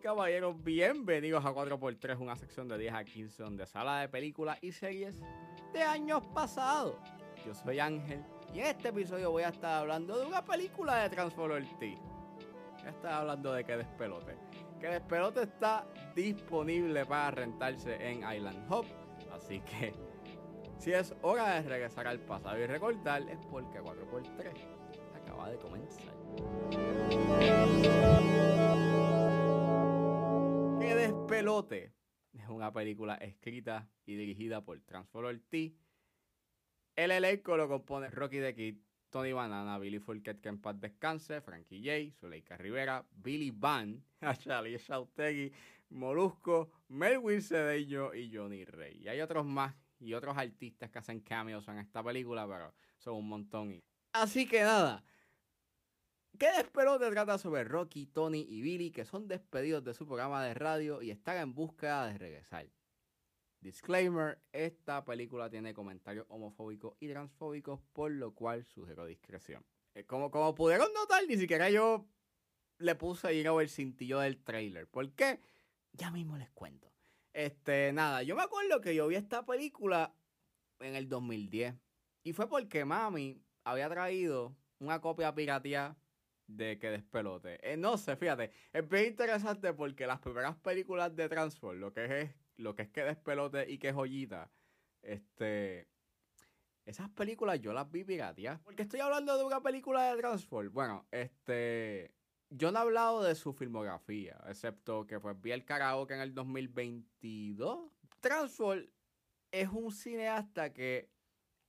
caballeros, bienvenidos a 4x3, una sección de 10 a 15 donde sala de películas y series de años pasados. Yo soy Ángel y en este episodio voy a estar hablando de una película de Transformer T. Voy a estar hablando de que despelote. Que despelote está disponible para rentarse en Island Hop, así que si es hora de regresar al pasado y recordar es porque 4x3 acaba de comenzar. Que despelote es una película escrita y dirigida por Transformer T. El elenco lo compone Rocky the Kid, Tony Banana, Billy Fulket, que en paz descanse, Frankie J, Zuleika Rivera, Billy Van, Charlie Shautegui, Molusco, Melvin Cedeño y Johnny Rey. Y hay otros más y otros artistas que hacen cameos en esta película, pero son un montón. Así que nada, ¿Qué despelote trata sobre Rocky, Tony y Billy que son despedidos de su programa de radio y están en búsqueda de regresar? Disclaimer, esta película tiene comentarios homofóbicos y transfóbicos, por lo cual sugiero discreción. Eh, como, como pudieron notar, ni siquiera yo le puse ahí el cintillo del trailer. ¿Por qué? Ya mismo les cuento. Este, nada, yo me acuerdo que yo vi esta película en el 2010. Y fue porque mami había traído una copia pirateada de que despelote. Eh, no sé, fíjate, es bien interesante porque las primeras películas de Transform, lo que es, lo que es que despelote y que joyita, este, esas películas yo las vi pirateadas. Porque estoy hablando de una película de Transform. Bueno, este, yo no he hablado de su filmografía, excepto que pues vi el karaoke en el 2022. Transform es un cineasta que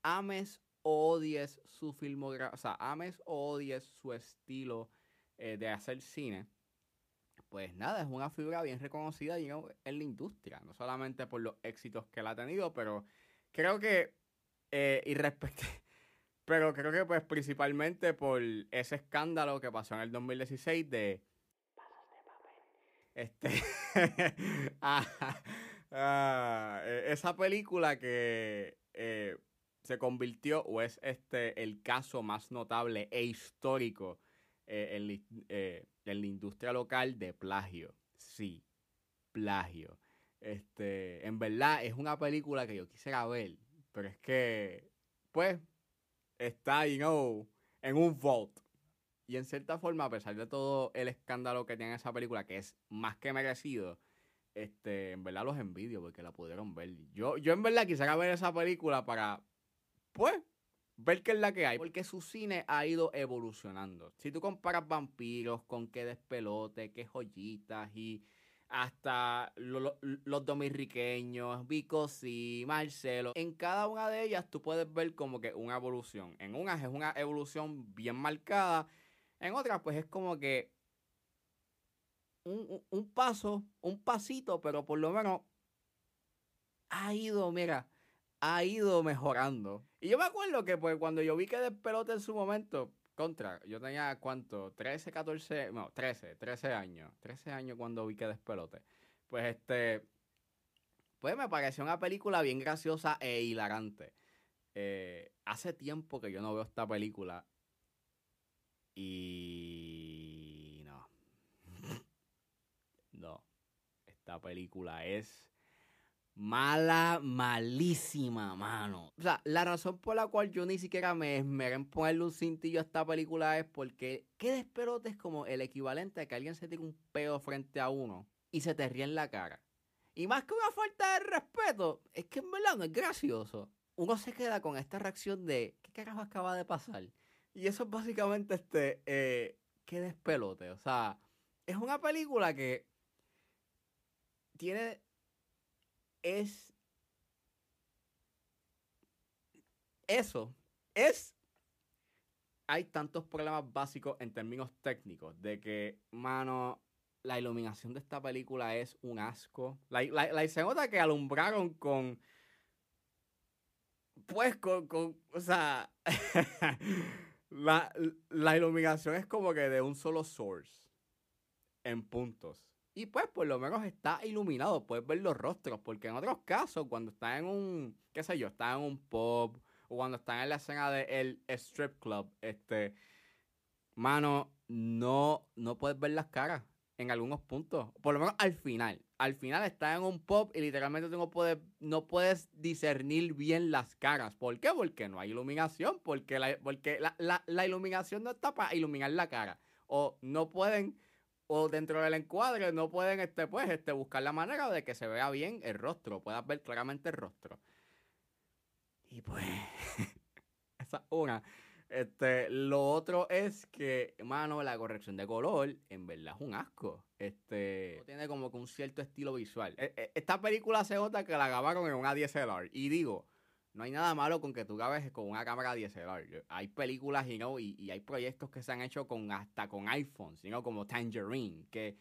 ames odies su filmografía, o sea, ames o odies su estilo eh, de hacer cine, pues nada, es una figura bien reconocida en la industria, no solamente por los éxitos que él ha tenido, pero creo que, eh, y pero creo que pues principalmente por ese escándalo que pasó en el 2016 de... Este, ah, ah, e, esa película que eh, se convirtió o es este el caso más notable e histórico eh, eh, en, la industria local de plagio. Sí, plagio. Este, en verdad es una película que yo quisiera ver, pero es que, pues, está, you know, en un vault. Y en cierta forma, a pesar de todo el escándalo que tiene esa película, que es más que merecido, este, en verdad los envidio porque la pudieron ver. Yo, yo en verdad quisiera ver esa película para pues, ver qué es la que hay. Porque su cine ha ido evolucionando. Si tú comparas vampiros con qué despelote, qué joyitas y hasta los dominicanos, Vico sí, Marcelo. En cada una de ellas tú puedes ver como que una evolución. En unas es una evolución bien marcada. En otras, pues es como que un, un paso, un pasito, pero por lo menos ha ido, mira, ha ido mejorando. Y yo me acuerdo que pues cuando yo vi que Despelote en su momento, contra, yo tenía cuánto, 13, 14, no, 13, 13 años, 13 años cuando vi que Despelote. Pues este, pues me pareció una película bien graciosa e hilarante. Eh, hace tiempo que yo no veo esta película y no, no, esta película es Mala, malísima, mano. O sea, la razón por la cual yo ni siquiera me esmeré en ponerle un cintillo a esta película es porque qué desperote es como el equivalente a que alguien se tire un pedo frente a uno y se te ríe en la cara. Y más que una falta de respeto, es que en verdad no es gracioso. Uno se queda con esta reacción de ¿qué carajo acaba de pasar? Y eso es básicamente este, eh, qué despelote. O sea, es una película que tiene es eso. Es. Hay tantos problemas básicos en términos técnicos de que, mano, la iluminación de esta película es un asco. La, la, la que alumbraron con. Pues con. con o sea. la, la iluminación es como que de un solo source. En puntos. Y pues por lo menos está iluminado, puedes ver los rostros, porque en otros casos, cuando está en un, qué sé yo, está en un pub, o cuando está en la escena del strip club, este, mano, no, no puedes ver las caras. en algunos puntos. Por lo menos al final. Al final está en un pop y literalmente no puedes, no puedes discernir bien las caras. ¿Por qué? Porque no hay iluminación. Porque la, porque la, iluminación no está para iluminar la cara. O no pueden, o dentro del encuadre no pueden este, pues, este, buscar la manera de que se vea bien el rostro. Puedas ver claramente el rostro. Y pues, esa es una. Este, lo otro es que, mano, la corrección de color en verdad es un asco. Este, tiene como que un cierto estilo visual. E, e, esta película se nota que la grabaron en una DSLR. Y digo, no hay nada malo con que tú grabes con una cámara DSLR. Hay películas y, y, hay proyectos que se han hecho con hasta con iPhones, sino como Tangerine, que,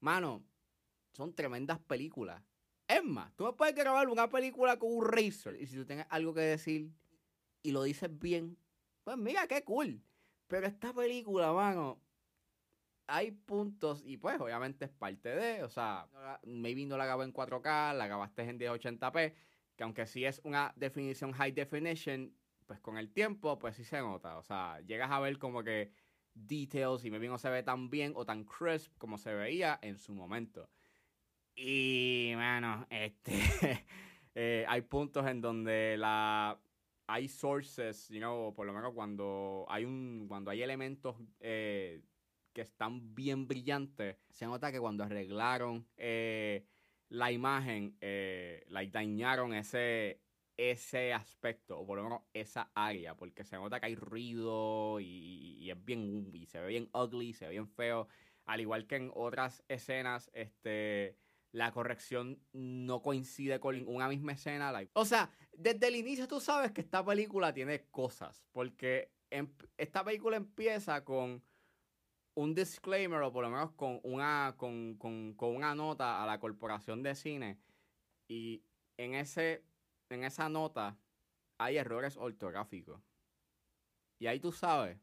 mano, son tremendas películas. Es más, tú me puedes grabar una película con un Razer y si tú tienes algo que decir y lo dices bien, pues mira, qué cool. Pero esta película, mano, hay puntos, y pues obviamente es parte de, o sea, maybe no la grabé en 4K, la grabaste en 1080p, que aunque sí es una definición high definition, pues con el tiempo, pues sí se nota. O sea, llegas a ver como que details y maybe no se ve tan bien o tan crisp como se veía en su momento. Y, bueno, este, eh, hay puntos en donde la hay sources, you know, por lo menos cuando hay un, cuando hay elementos eh, que están bien brillantes, se nota que cuando arreglaron eh, la imagen, eh, la dañaron ese, ese aspecto, o por lo menos esa área, porque se nota que hay ruido y, y, es bien, y se ve bien ugly, se ve bien feo, al igual que en otras escenas, este la corrección no coincide con una misma escena. O sea, desde el inicio tú sabes que esta película tiene cosas, porque em, esta película empieza con un disclaimer o por lo menos con una, con, una nota a la corporación de cine y en, ese, en esa nota hay errores ortográficos. Y ahí tú sabes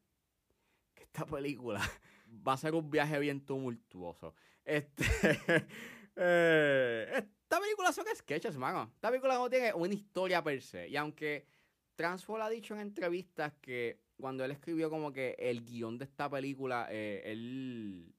que esta película va a ser un viaje bien tumultuoso. Este, Eh, esta película son sketches, mano. Esta película no tiene una historia per se. Y aunque Transfall ha dicho en entrevistas que cuando él escribió como que el guion de esta película, eh, él,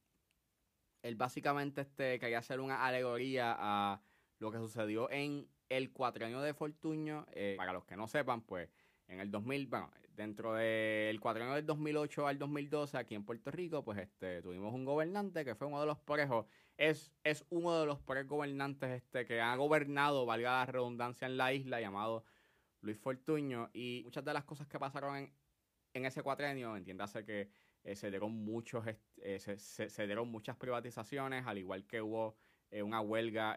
él básicamente este, quería hacer una alegoría a lo que sucedió en el cuatrienio de Fortuño. Eh, para los que no sepan, pues en el 2000, bueno, dentro del cuatrienio del 2008 al 2012 aquí en Puerto Rico, pues este, tuvimos un gobernante que fue uno de los parejos es, es uno de los tres gobernantes este, que ha gobernado, valga la redundancia, en la isla, llamado Luis Fortuño. Y muchas de las cosas que pasaron en, en ese cuatrenio, entiéndase que eh, se, dieron muchos, eh, se, dieron muchas privatizaciones, al igual que hubo eh, una huelga,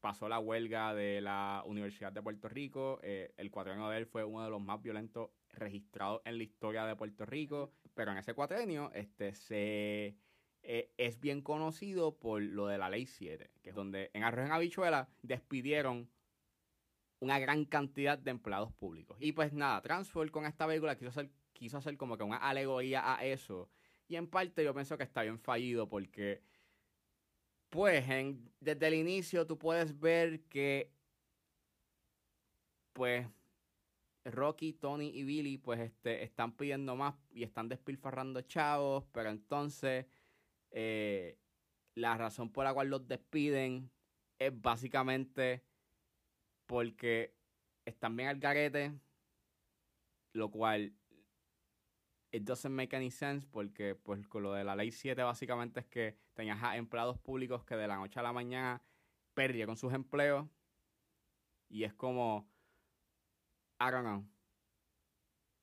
pasó la huelga de la Universidad de Puerto Rico. el cuatrenio de él fue uno de los más violentos registrados en la historia de Puerto Rico. Pero en ese cuatrenio este, se eh, es bien conocido por lo de la ley 7, que es donde en Arroz en Habichuela despidieron una gran cantidad de empleados públicos. Y pues nada, Transfer con esta película quiso hacer, quiso hacer como que una alegoría a eso. Y en parte yo pienso que está bien fallido porque, pues, desde el inicio tú puedes ver que, pues, Rocky, Tony y Billy, pues, este, están pidiendo más y están despilfarrando chavos, pero entonces eh, la razón por la cual los despiden es básicamente porque están bien al garete, lo cual it doesn't make any sense porque pues con lo de la ley 7 básicamente es que tenías a empleados públicos que de la noche a la mañana perdieron sus empleos y es como I don't know.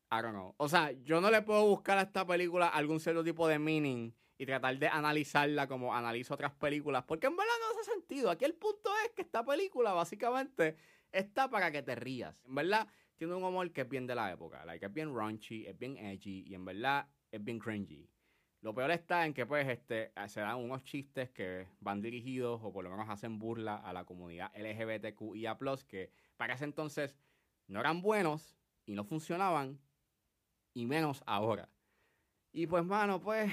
I don't know. O sea, yo no le puedo buscar a esta película algún cierto tipo de meaning y tratar de analizarla como analizo otras películas, porque en verdad no hace sentido. Aquí el punto es que esta película básicamente está para que te rías. En verdad tiene un humor que es bien de la época, like, es bien raunchy, es bien edgy y en verdad es bien cringy. Lo peor está en que pues este se dan unos chistes que van dirigidos o por lo menos hacen burla a la comunidad LGBTQIA+, que para ese entonces no eran buenos y no funcionaban y menos ahora. Y pues mano, pues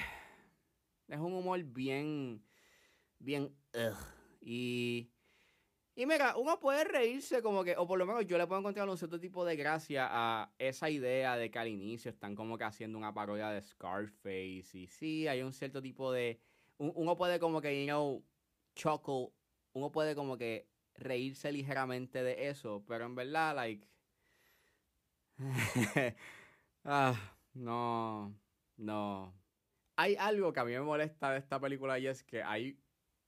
es un humor bien, bien, Y, y mira, uno puede reírse como que, o por lo menos yo le puedo encontrar un cierto tipo de gracia a esa idea de que al inicio están como que haciendo una parodia de Scarface. Y sí, hay un cierto tipo de uno puede como que, you know, chuckle, uno puede como que reírse ligeramente de eso, pero en verdad, like, ah, no, no. Hay algo que a mí me molesta de esta película y es que hay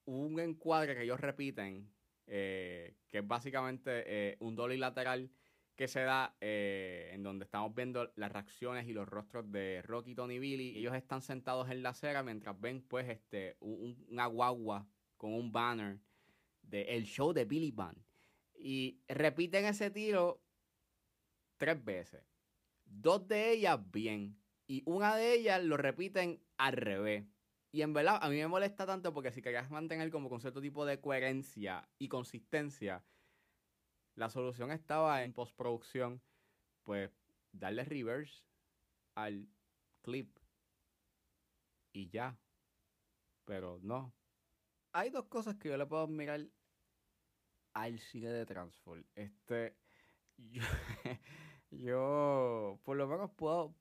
un encuadre que ellos repiten, eh, que es básicamente eh, un dolly lateral que se da eh, en donde estamos viendo las reacciones y los rostros de Rocky, Tony Billy. Ellos están sentados en la acera mientras ven pues este un, una guagua con un banner de el show de Billy Band. Y repiten ese tiro tres veces. Dos de ellas bien. Y una de ellas lo repiten al revés. Y en verdad, a mí me molesta tanto porque si querías mantener como con cierto tipo de coherencia y consistencia, la solución estaba en postproducción, pues darle reverse al clip y ya. Pero no. Hay dos cosas que yo le puedo mirar al cine de Transform. Este, yo, yo por lo menos puedo,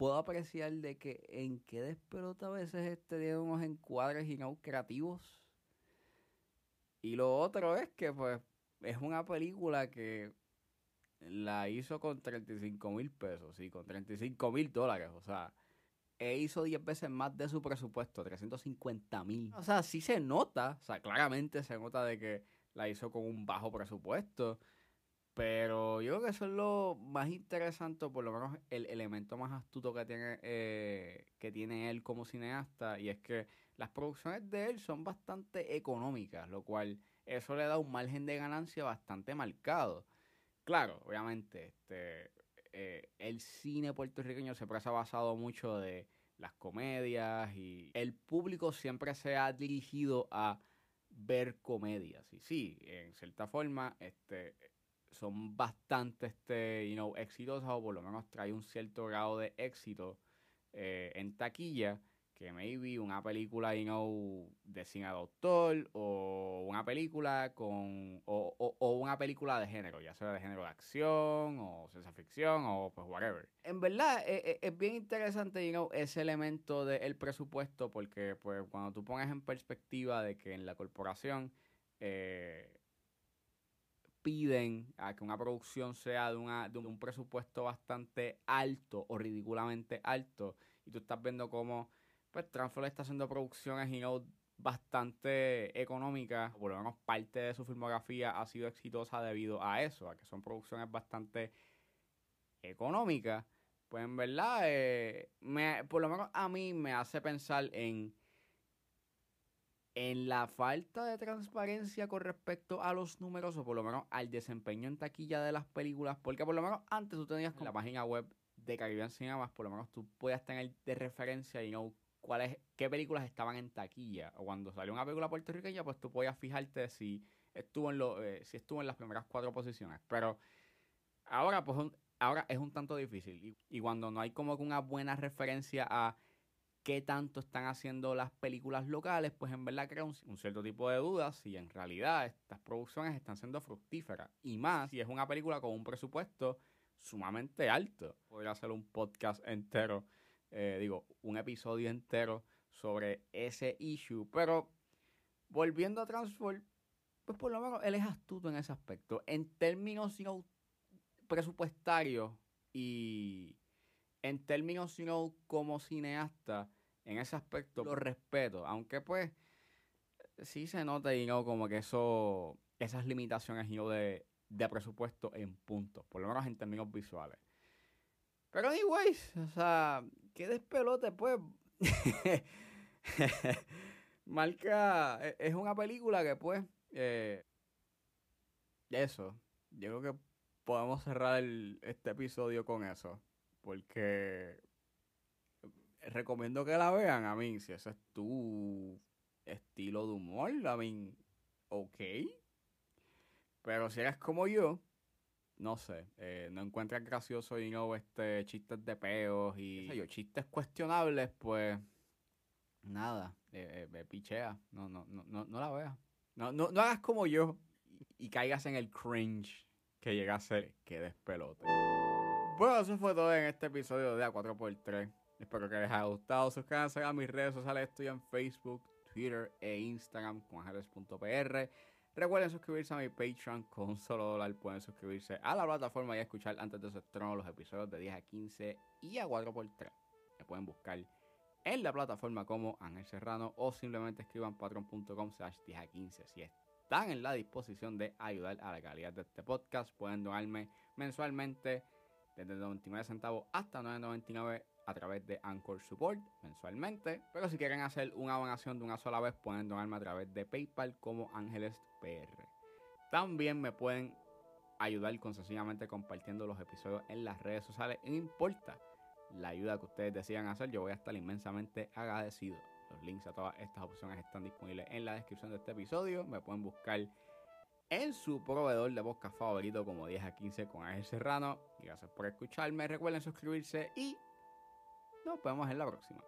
puedo apreciar de que en qué despelota a veces este tiene unos encuadres y no creativos. Y lo otro es que pues es una película que la hizo con 35 mil pesos, sí, con 35 mil dólares, o sea, e hizo 10 veces más de su presupuesto, 350 mil. O sea, sí se nota, o sea, claramente se nota de que la hizo con un bajo presupuesto, pero yo creo que eso es lo más interesante, por lo menos el elemento más astuto que tiene, eh, que tiene él como cineasta, y es que las producciones de él son bastante económicas, lo cual eso le da un margen de ganancia bastante marcado. Claro, obviamente, este, eh, el cine puertorriqueño siempre se ha basado mucho de las comedias y el público siempre se ha dirigido a ver comedias. Y sí, en cierta forma, este, son bastante este, you know, exitosas o por lo menos trae un cierto grado de éxito eh, en taquilla que maybe una película, you know, de cine doctor o una película con o, o, una película de género, ya sea de género de acción o ciencia ficción o pues whatever. En verdad es, e, es bien interesante, you know, ese elemento del presupuesto porque pues cuando tú pones en perspectiva de que en la corporación eh, piden a que una producción sea de, una, de un presupuesto bastante alto o ridículamente alto y tú estás viendo cómo pues Transform está haciendo producciones y no bastante económicas, por lo menos parte de su filmografía ha sido exitosa debido a eso, a que son producciones bastante económicas, pues en verdad, eh, me, por lo menos a mí me hace pensar en, en la falta de transparencia con respecto a los números o por lo menos al desempeño en taquilla de las películas, porque por lo menos antes tú tenías con la página web de Caribbean Cinemas, por lo menos tú podías tener de referencia y no cuáles, qué películas estaban en taquilla. O cuando salió una película puertorriqueña, pues tú podías fijarte si estuvo en lo, eh, si estuvo en las primeras cuatro posiciones. Pero ahora, pues ahora es un tanto difícil. Y, cuando no hay como que una buena referencia a qué tanto están haciendo las películas locales, pues en verdad crea un, cierto tipo de dudas si en realidad estas producciones están siendo fructíferas. Y más si es una película con un presupuesto sumamente alto. Podría hacer un podcast entero eh, digo, un episodio entero sobre ese issue. Pero volviendo a Transform, pues por lo menos él es astuto en ese aspecto. En términos presupuestarios y en términos sino como cineasta, en ese aspecto lo respeto. Aunque pues sí se nota y no como que eso, esas limitaciones de, de presupuesto en puntos, por lo menos en términos visuales. Pero anyways, o sea, qué despelote, pues. Marca, e, es una película que pues, eh, eso, yo creo que podemos cerrar este episodio con eso, porque recomiendo que la vean, a mí, si ese es tu estilo de humor, a mí, ok, pero si eres como yo, no sé, eh, no encuentras gracioso y no este chistes de peos y yo, chistes cuestionables, pues nada, eh, eh pichea, no, no, no, no, la veas. No, no, no hagas como yo y, caigas en el cringe que llega a ser que despelote. Bueno, eso fue todo en este episodio de A4x3. Espero que les haya gustado. Suscríbanse a mis redes sociales. Estoy en Facebook, Twitter e Instagram con ángeles.pr. Recuerden suscribirse a mi Patreon con solo dólar. Pueden suscribirse a la plataforma y escuchar antes de su estreno los episodios de 10 a 15 y a 4x3. Me pueden buscar en la plataforma como Ángel Serrano o simplemente escriban patreon.com slash 10 a 15 si están en la disposición de ayudar a la calidad de este podcast. Pueden donarme mensualmente desde 99 centavos hasta 9.99 a través de Anchor Support mensualmente. Pero si quieren hacer una donación de una sola vez, pueden donarme a través de PayPal como Ángeles PR. También me pueden ayudar con sencillamente compartiendo los episodios en las redes sociales. No importa la ayuda que ustedes decidan hacer, yo voy a estar inmensamente agradecido. Los links a todas estas opciones están disponibles en la descripción de este episodio. Me pueden buscar en su proveedor de podcast favorito como 10 a 15 con Ángel Serrano. Gracias por escucharme, recuerden suscribirse y nos vemos en la próxima.